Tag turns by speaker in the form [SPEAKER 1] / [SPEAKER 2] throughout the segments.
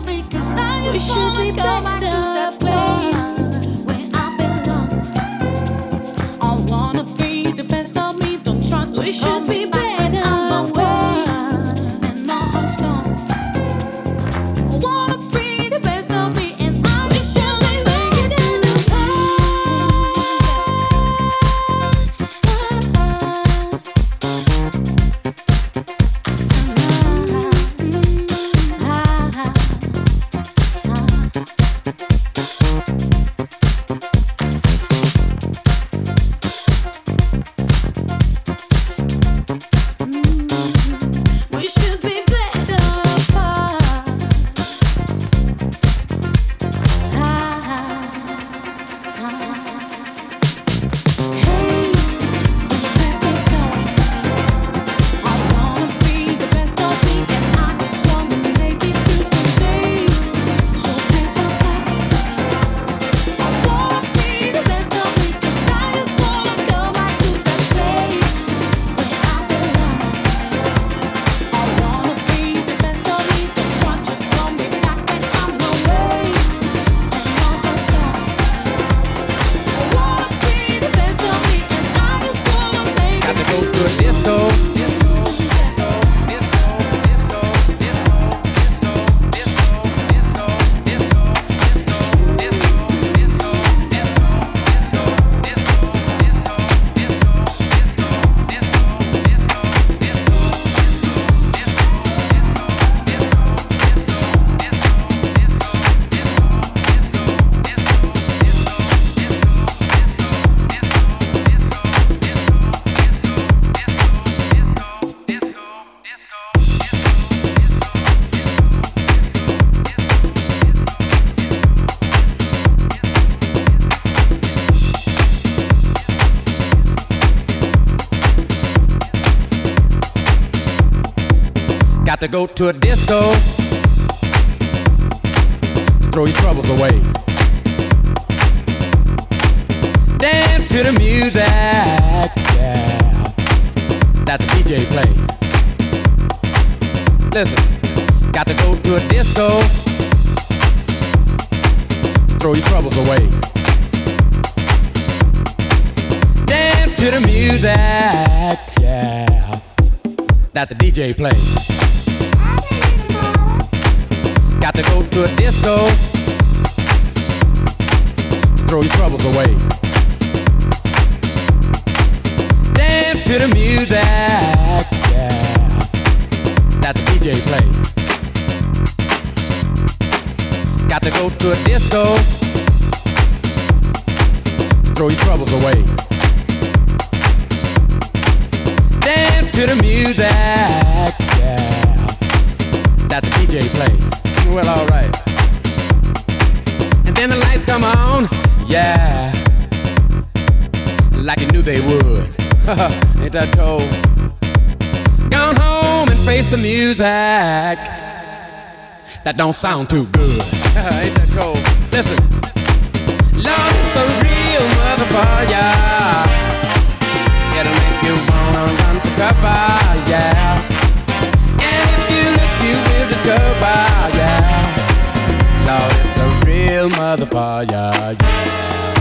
[SPEAKER 1] because now you should be back. To go to a disco to throw your troubles away. Dance to the music, yeah, that the DJ play. Listen, got to go to a disco to throw your troubles away. Dance to the music, yeah, that the DJ play. Got to go to a disco. Throw your troubles away. Dance to the music. Yeah. That the DJ play. Got to go to a disco. Throw your troubles away. Dance to the music. Yeah. That the DJ play well, alright. And then the lights come on, yeah, like you knew they would. Ain't that cold? Gone home and face the music. That don't sound too good. Ain't that cold? Listen, love is a real motherfucker. It'll make you wanna run for cover, yeah And if you look, you will discover, a real motherfucker, yeah.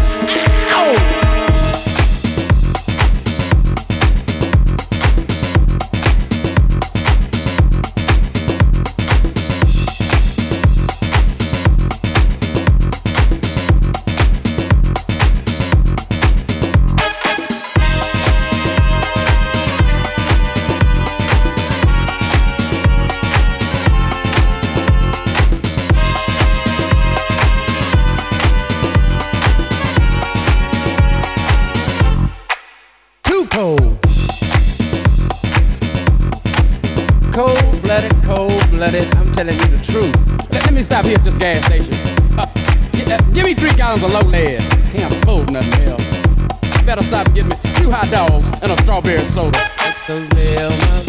[SPEAKER 1] Me at this gas station. Uh, uh, give me three gallons of low lead. Can't afford nothing else. Better stop and get me two hot dogs and a strawberry soda. It's a real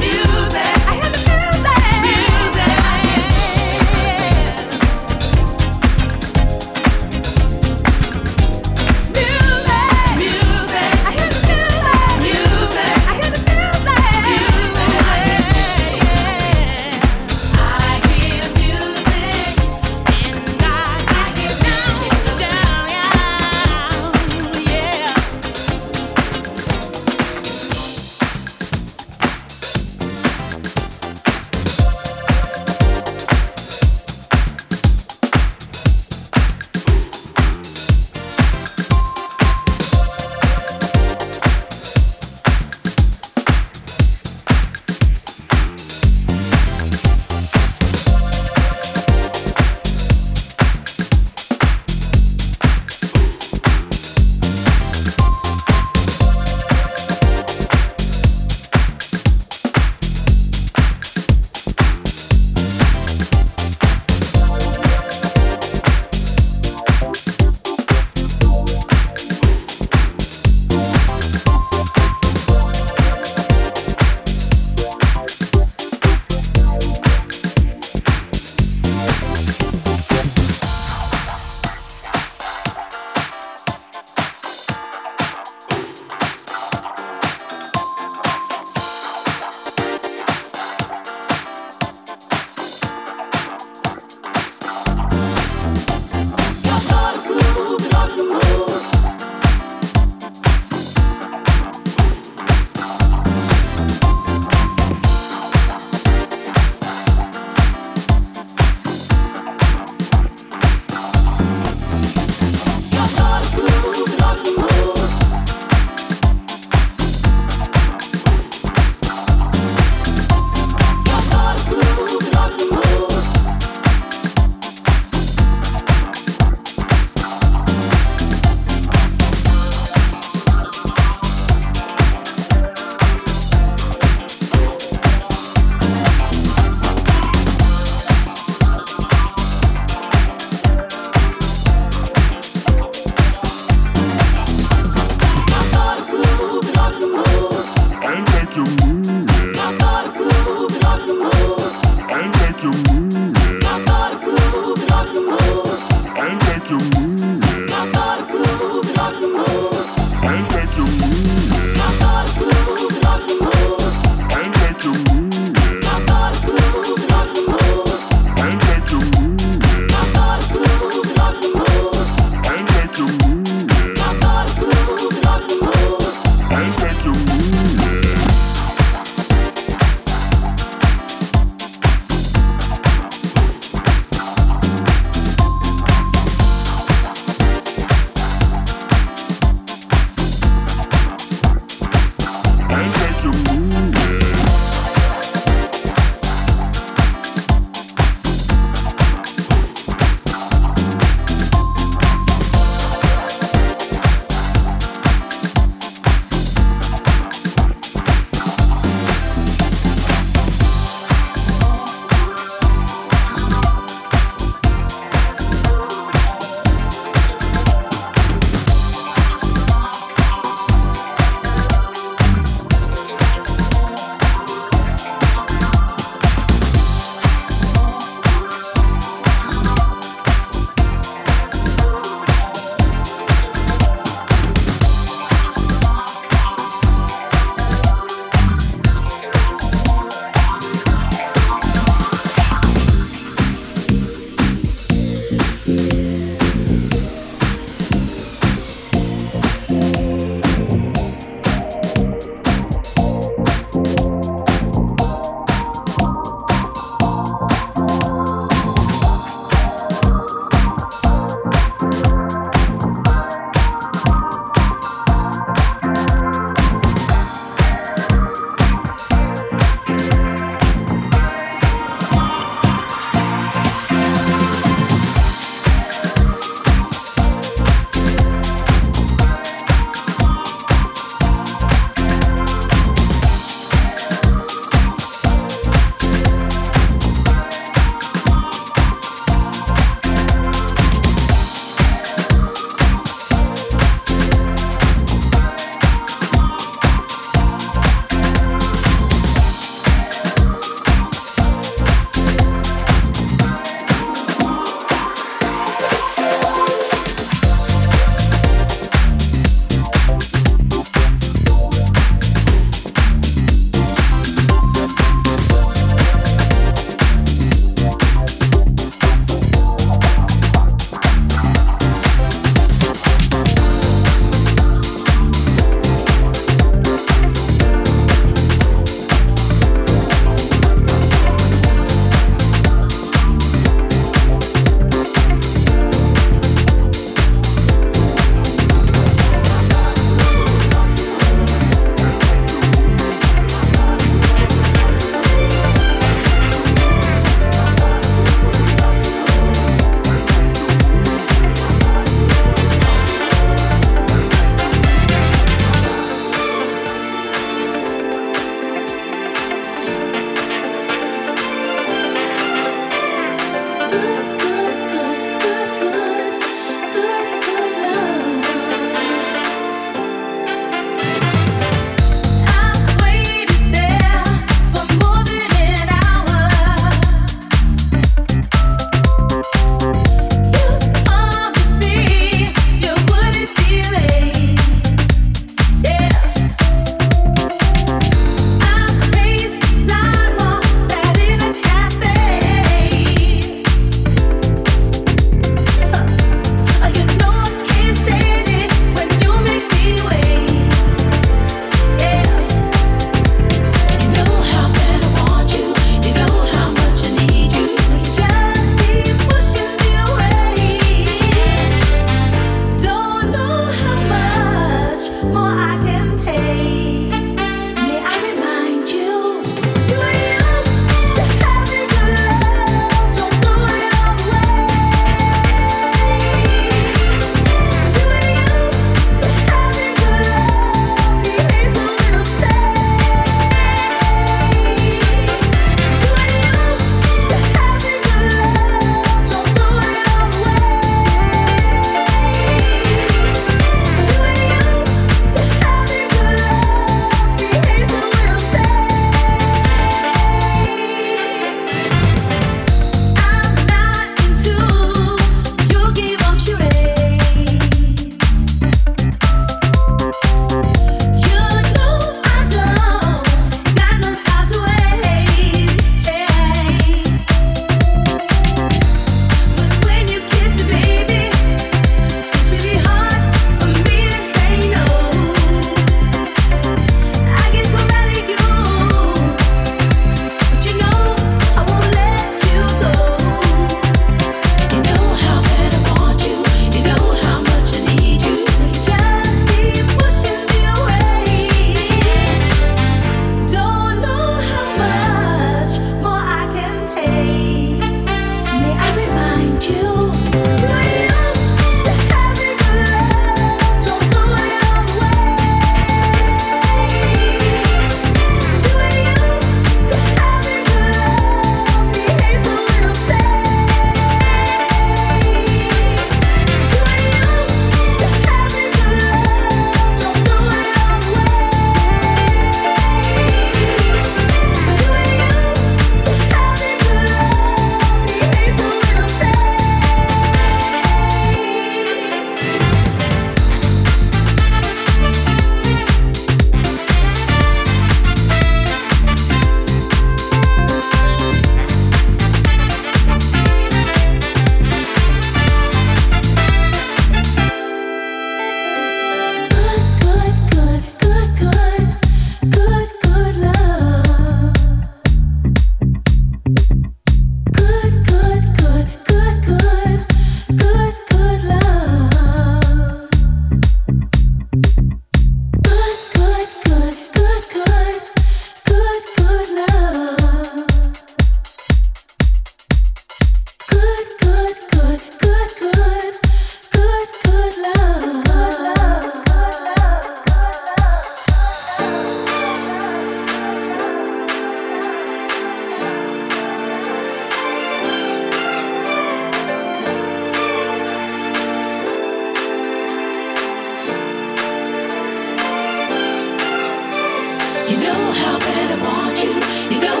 [SPEAKER 2] You know